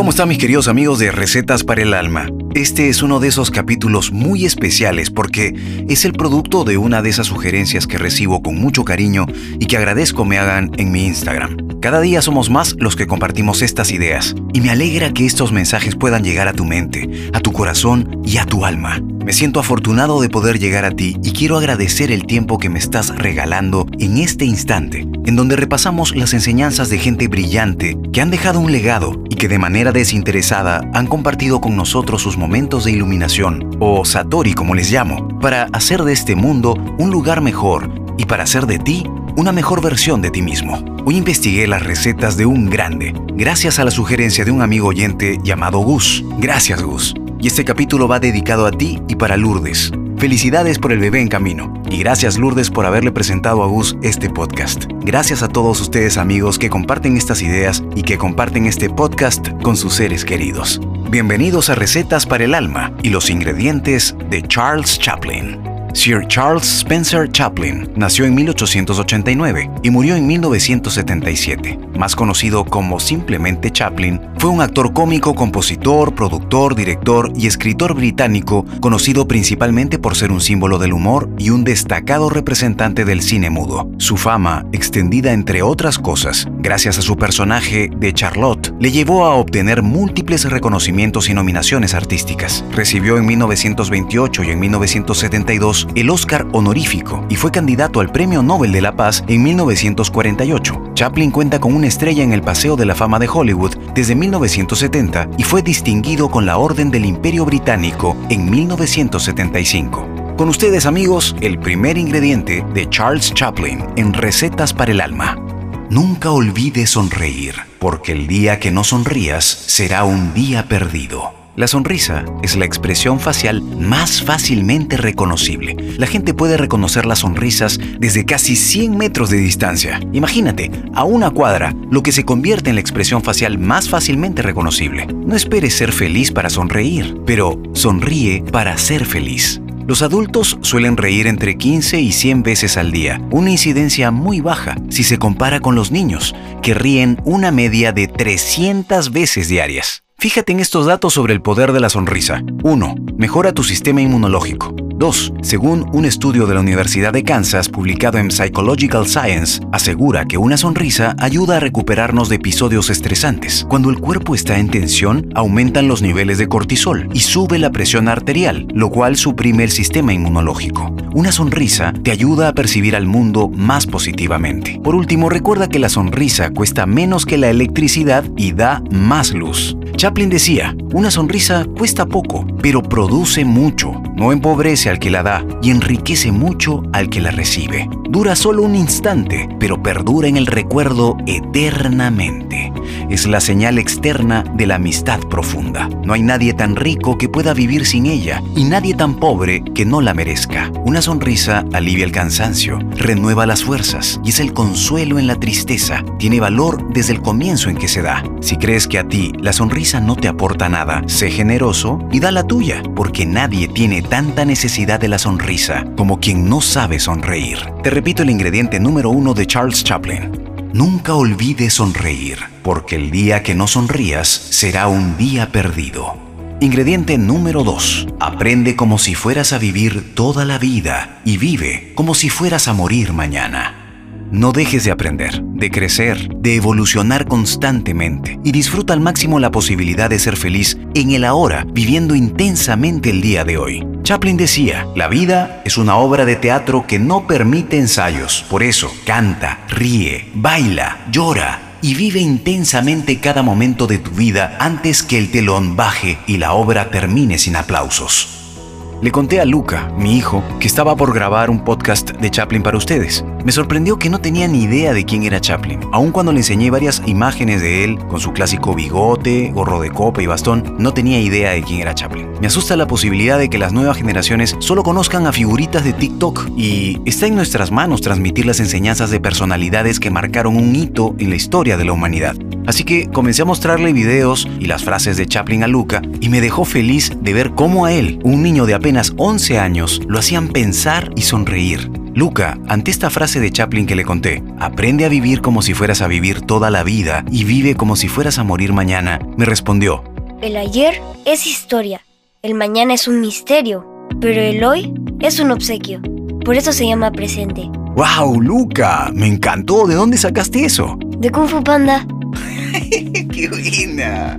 ¿Cómo están mis queridos amigos de Recetas para el Alma? Este es uno de esos capítulos muy especiales porque es el producto de una de esas sugerencias que recibo con mucho cariño y que agradezco me hagan en mi Instagram. Cada día somos más los que compartimos estas ideas y me alegra que estos mensajes puedan llegar a tu mente, a tu corazón y a tu alma. Me siento afortunado de poder llegar a ti y quiero agradecer el tiempo que me estás regalando en este instante, en donde repasamos las enseñanzas de gente brillante que han dejado un legado y que de manera desinteresada han compartido con nosotros sus momentos de iluminación, o Satori como les llamo, para hacer de este mundo un lugar mejor y para hacer de ti una mejor versión de ti mismo. Hoy investigué las recetas de un grande, gracias a la sugerencia de un amigo oyente llamado Gus. Gracias Gus. Y este capítulo va dedicado a ti y para Lourdes. Felicidades por el bebé en camino. Y gracias Lourdes por haberle presentado a Gus este podcast. Gracias a todos ustedes amigos que comparten estas ideas y que comparten este podcast con sus seres queridos. Bienvenidos a Recetas para el Alma y los ingredientes de Charles Chaplin. Sir Charles Spencer Chaplin nació en 1889 y murió en 1977. Más conocido como simplemente Chaplin, fue un actor cómico, compositor, productor, director y escritor británico conocido principalmente por ser un símbolo del humor y un destacado representante del cine mudo. Su fama, extendida entre otras cosas, gracias a su personaje de Charlotte, le llevó a obtener múltiples reconocimientos y nominaciones artísticas. Recibió en 1928 y en 1972 el Oscar honorífico y fue candidato al Premio Nobel de la Paz en 1948. Chaplin cuenta con una estrella en el Paseo de la Fama de Hollywood desde 1970 y fue distinguido con la Orden del Imperio Británico en 1975. Con ustedes amigos, el primer ingrediente de Charles Chaplin en Recetas para el Alma. Nunca olvides sonreír, porque el día que no sonrías será un día perdido. La sonrisa es la expresión facial más fácilmente reconocible. La gente puede reconocer las sonrisas desde casi 100 metros de distancia. Imagínate, a una cuadra, lo que se convierte en la expresión facial más fácilmente reconocible. No esperes ser feliz para sonreír, pero sonríe para ser feliz. Los adultos suelen reír entre 15 y 100 veces al día, una incidencia muy baja si se compara con los niños, que ríen una media de 300 veces diarias. Fíjate en estos datos sobre el poder de la sonrisa. 1. Mejora tu sistema inmunológico. 2. Según un estudio de la Universidad de Kansas publicado en Psychological Science, asegura que una sonrisa ayuda a recuperarnos de episodios estresantes. Cuando el cuerpo está en tensión, aumentan los niveles de cortisol y sube la presión arterial, lo cual suprime el sistema inmunológico. Una sonrisa te ayuda a percibir al mundo más positivamente. Por último, recuerda que la sonrisa cuesta menos que la electricidad y da más luz. Chaplin decía, una sonrisa cuesta poco, pero produce mucho, no empobrece al que la da y enriquece mucho al que la recibe. Dura solo un instante, pero perdura en el recuerdo eternamente. Es la señal externa de la amistad profunda. No hay nadie tan rico que pueda vivir sin ella y nadie tan pobre que no la merezca. Una sonrisa alivia el cansancio, renueva las fuerzas y es el consuelo en la tristeza. Tiene valor desde el comienzo en que se da. Si crees que a ti la sonrisa no te aporta nada, sé generoso y da la tuya, porque nadie tiene tanta necesidad de la sonrisa como quien no sabe sonreír. Te repito el ingrediente número uno de Charles Chaplin. Nunca olvides sonreír, porque el día que no sonrías será un día perdido. Ingrediente número 2. Aprende como si fueras a vivir toda la vida y vive como si fueras a morir mañana. No dejes de aprender, de crecer, de evolucionar constantemente y disfruta al máximo la posibilidad de ser feliz en el ahora, viviendo intensamente el día de hoy. Chaplin decía, la vida es una obra de teatro que no permite ensayos. Por eso, canta, ríe, baila, llora y vive intensamente cada momento de tu vida antes que el telón baje y la obra termine sin aplausos. Le conté a Luca, mi hijo, que estaba por grabar un podcast de Chaplin para ustedes. Me sorprendió que no tenía ni idea de quién era Chaplin. Aun cuando le enseñé varias imágenes de él, con su clásico bigote, gorro de copa y bastón, no tenía idea de quién era Chaplin. Me asusta la posibilidad de que las nuevas generaciones solo conozcan a figuritas de TikTok y está en nuestras manos transmitir las enseñanzas de personalidades que marcaron un hito en la historia de la humanidad. Así que comencé a mostrarle videos y las frases de Chaplin a Luca y me dejó feliz de ver cómo a él, un niño de apenas 11 años, lo hacían pensar y sonreír. Luca, ante esta frase de Chaplin que le conté, aprende a vivir como si fueras a vivir toda la vida y vive como si fueras a morir mañana, me respondió, El ayer es historia, el mañana es un misterio, pero el hoy es un obsequio. Por eso se llama presente. ¡Wow, Luca! Me encantó. ¿De dónde sacaste eso? De Kung Fu Panda.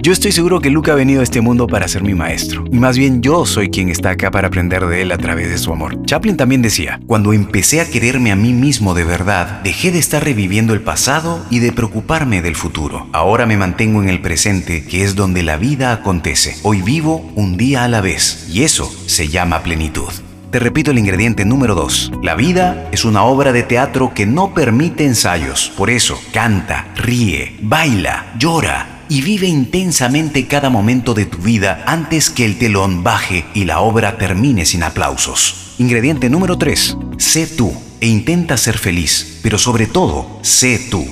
Yo estoy seguro que Luca ha venido a este mundo para ser mi maestro. Y más bien yo soy quien está acá para aprender de él a través de su amor. Chaplin también decía, cuando empecé a quererme a mí mismo de verdad, dejé de estar reviviendo el pasado y de preocuparme del futuro. Ahora me mantengo en el presente, que es donde la vida acontece. Hoy vivo un día a la vez. Y eso se llama plenitud. Te repito el ingrediente número 2. La vida es una obra de teatro que no permite ensayos. Por eso, canta, ríe, baila, llora y vive intensamente cada momento de tu vida antes que el telón baje y la obra termine sin aplausos. Ingrediente número 3. Sé tú e intenta ser feliz, pero sobre todo, sé tú.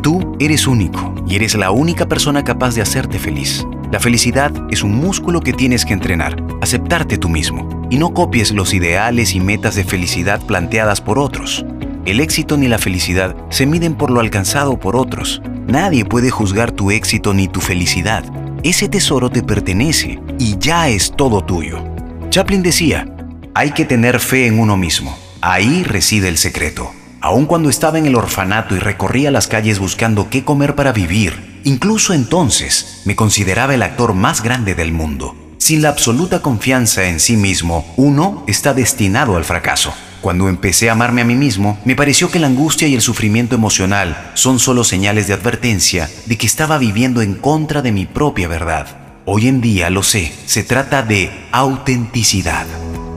Tú eres único y eres la única persona capaz de hacerte feliz. La felicidad es un músculo que tienes que entrenar, aceptarte tú mismo y no copies los ideales y metas de felicidad planteadas por otros. El éxito ni la felicidad se miden por lo alcanzado por otros. Nadie puede juzgar tu éxito ni tu felicidad. Ese tesoro te pertenece y ya es todo tuyo. Chaplin decía, hay que tener fe en uno mismo. Ahí reside el secreto. Aun cuando estaba en el orfanato y recorría las calles buscando qué comer para vivir, incluso entonces me consideraba el actor más grande del mundo. Sin la absoluta confianza en sí mismo, uno está destinado al fracaso. Cuando empecé a amarme a mí mismo, me pareció que la angustia y el sufrimiento emocional son solo señales de advertencia de que estaba viviendo en contra de mi propia verdad. Hoy en día lo sé, se trata de autenticidad.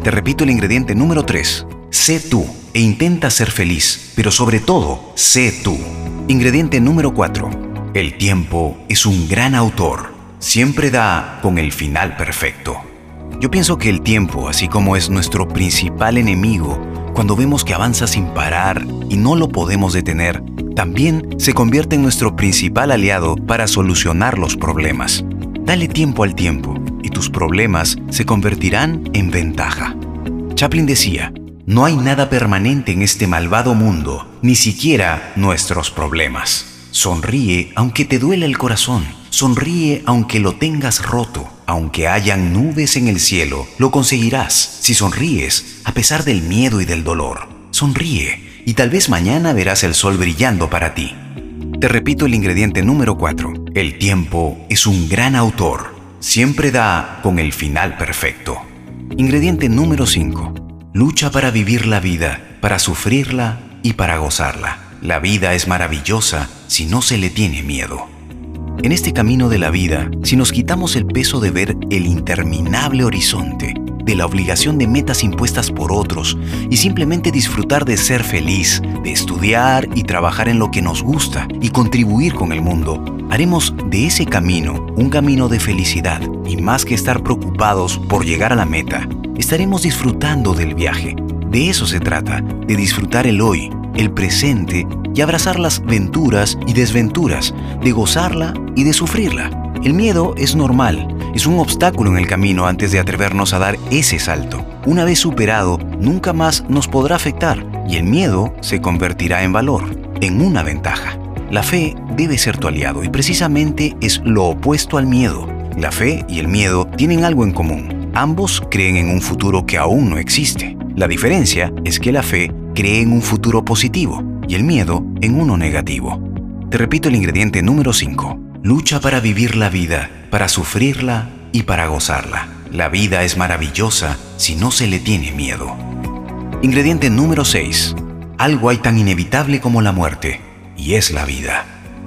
Te repito el ingrediente número 3. Sé tú e intenta ser feliz, pero sobre todo, sé tú. Ingrediente número 4. El tiempo es un gran autor siempre da con el final perfecto. Yo pienso que el tiempo, así como es nuestro principal enemigo, cuando vemos que avanza sin parar y no lo podemos detener, también se convierte en nuestro principal aliado para solucionar los problemas. Dale tiempo al tiempo y tus problemas se convertirán en ventaja. Chaplin decía, no hay nada permanente en este malvado mundo, ni siquiera nuestros problemas. Sonríe aunque te duele el corazón Sonríe aunque lo tengas roto, aunque hayan nubes en el cielo, lo conseguirás si sonríes a pesar del miedo y del dolor. Sonríe y tal vez mañana verás el sol brillando para ti. Te repito el ingrediente número 4. El tiempo es un gran autor. Siempre da con el final perfecto. Ingrediente número 5. Lucha para vivir la vida, para sufrirla y para gozarla. La vida es maravillosa si no se le tiene miedo. En este camino de la vida, si nos quitamos el peso de ver el interminable horizonte, de la obligación de metas impuestas por otros y simplemente disfrutar de ser feliz, de estudiar y trabajar en lo que nos gusta y contribuir con el mundo, haremos de ese camino un camino de felicidad y más que estar preocupados por llegar a la meta, estaremos disfrutando del viaje. De eso se trata, de disfrutar el hoy, el presente y abrazar las venturas y desventuras, de gozarla y de sufrirla. El miedo es normal, es un obstáculo en el camino antes de atrevernos a dar ese salto. Una vez superado, nunca más nos podrá afectar y el miedo se convertirá en valor, en una ventaja. La fe debe ser tu aliado y precisamente es lo opuesto al miedo. La fe y el miedo tienen algo en común. Ambos creen en un futuro que aún no existe. La diferencia es que la fe cree en un futuro positivo y el miedo en uno negativo. Te repito el ingrediente número 5. Lucha para vivir la vida, para sufrirla y para gozarla. La vida es maravillosa si no se le tiene miedo. Ingrediente número 6. Algo hay tan inevitable como la muerte, y es la vida.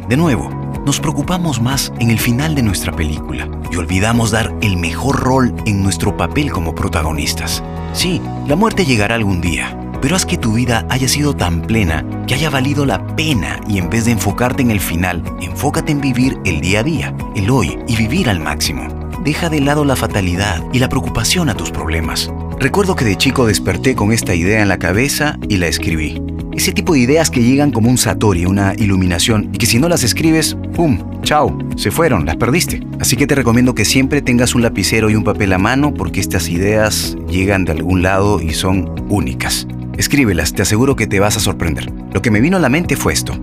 De nuevo, nos preocupamos más en el final de nuestra película y olvidamos dar el mejor rol en nuestro papel como protagonistas. Sí, la muerte llegará algún día, pero haz que tu vida haya sido tan plena que haya valido la pena y en vez de enfocarte en el final, enfócate en vivir el día a día, el hoy y vivir al máximo. Deja de lado la fatalidad y la preocupación a tus problemas. Recuerdo que de chico desperté con esta idea en la cabeza y la escribí. Ese tipo de ideas que llegan como un satori, una iluminación, y que si no las escribes, ¡pum! ¡Chao! Se fueron, las perdiste. Así que te recomiendo que siempre tengas un lapicero y un papel a mano porque estas ideas llegan de algún lado y son únicas. Escríbelas, te aseguro que te vas a sorprender. Lo que me vino a la mente fue esto.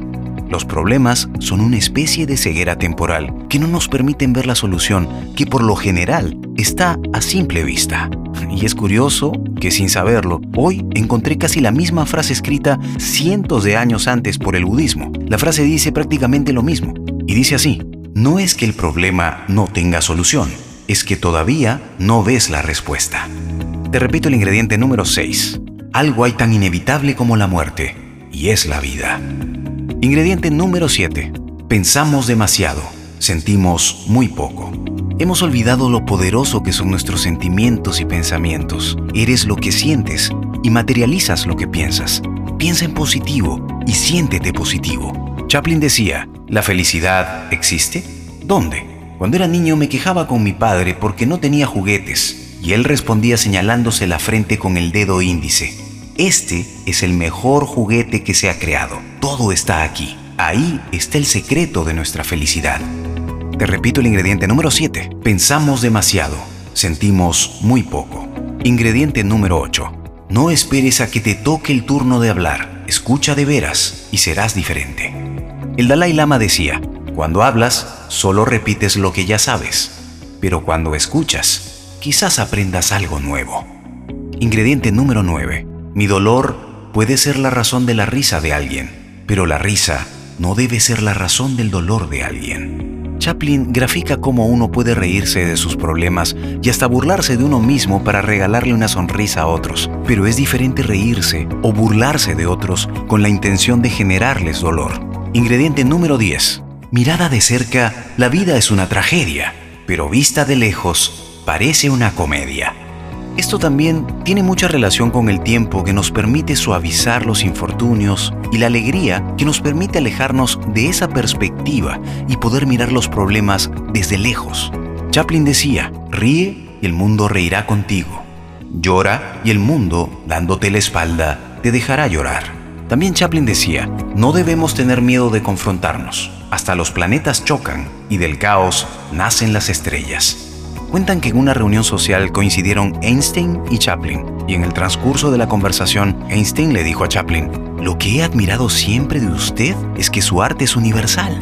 Los problemas son una especie de ceguera temporal que no nos permiten ver la solución que por lo general está a simple vista. Y es curioso que sin saberlo, hoy encontré casi la misma frase escrita cientos de años antes por el budismo. La frase dice prácticamente lo mismo. Y dice así, no es que el problema no tenga solución, es que todavía no ves la respuesta. Te repito el ingrediente número 6. Algo hay tan inevitable como la muerte, y es la vida. Ingrediente número 7. Pensamos demasiado, sentimos muy poco. Hemos olvidado lo poderoso que son nuestros sentimientos y pensamientos. Eres lo que sientes y materializas lo que piensas. Piensa en positivo y siéntete positivo. Chaplin decía, ¿la felicidad existe? ¿Dónde? Cuando era niño me quejaba con mi padre porque no tenía juguetes y él respondía señalándose la frente con el dedo índice. Este es el mejor juguete que se ha creado. Todo está aquí. Ahí está el secreto de nuestra felicidad. Te repito el ingrediente número 7. Pensamos demasiado, sentimos muy poco. Ingrediente número 8. No esperes a que te toque el turno de hablar. Escucha de veras y serás diferente. El Dalai Lama decía, cuando hablas, solo repites lo que ya sabes, pero cuando escuchas, quizás aprendas algo nuevo. Ingrediente número 9. Mi dolor puede ser la razón de la risa de alguien, pero la risa no debe ser la razón del dolor de alguien. Chaplin grafica cómo uno puede reírse de sus problemas y hasta burlarse de uno mismo para regalarle una sonrisa a otros, pero es diferente reírse o burlarse de otros con la intención de generarles dolor. Ingrediente número 10. Mirada de cerca, la vida es una tragedia, pero vista de lejos, parece una comedia. Esto también tiene mucha relación con el tiempo que nos permite suavizar los infortunios y la alegría que nos permite alejarnos de esa perspectiva y poder mirar los problemas desde lejos. Chaplin decía, ríe y el mundo reirá contigo. Llora y el mundo, dándote la espalda, te dejará llorar. También Chaplin decía, no debemos tener miedo de confrontarnos. Hasta los planetas chocan y del caos nacen las estrellas. Cuentan que en una reunión social coincidieron Einstein y Chaplin, y en el transcurso de la conversación, Einstein le dijo a Chaplin, lo que he admirado siempre de usted es que su arte es universal.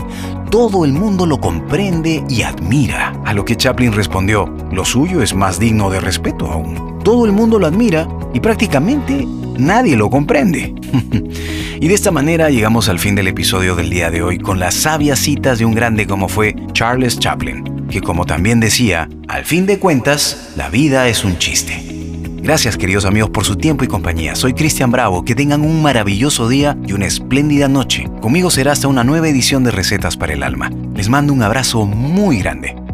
Todo el mundo lo comprende y admira. A lo que Chaplin respondió, lo suyo es más digno de respeto aún. Todo el mundo lo admira y prácticamente nadie lo comprende. y de esta manera llegamos al fin del episodio del día de hoy con las sabias citas de un grande como fue Charles Chaplin que como también decía, al fin de cuentas, la vida es un chiste. Gracias queridos amigos por su tiempo y compañía. Soy Cristian Bravo. Que tengan un maravilloso día y una espléndida noche. Conmigo será hasta una nueva edición de Recetas para el Alma. Les mando un abrazo muy grande.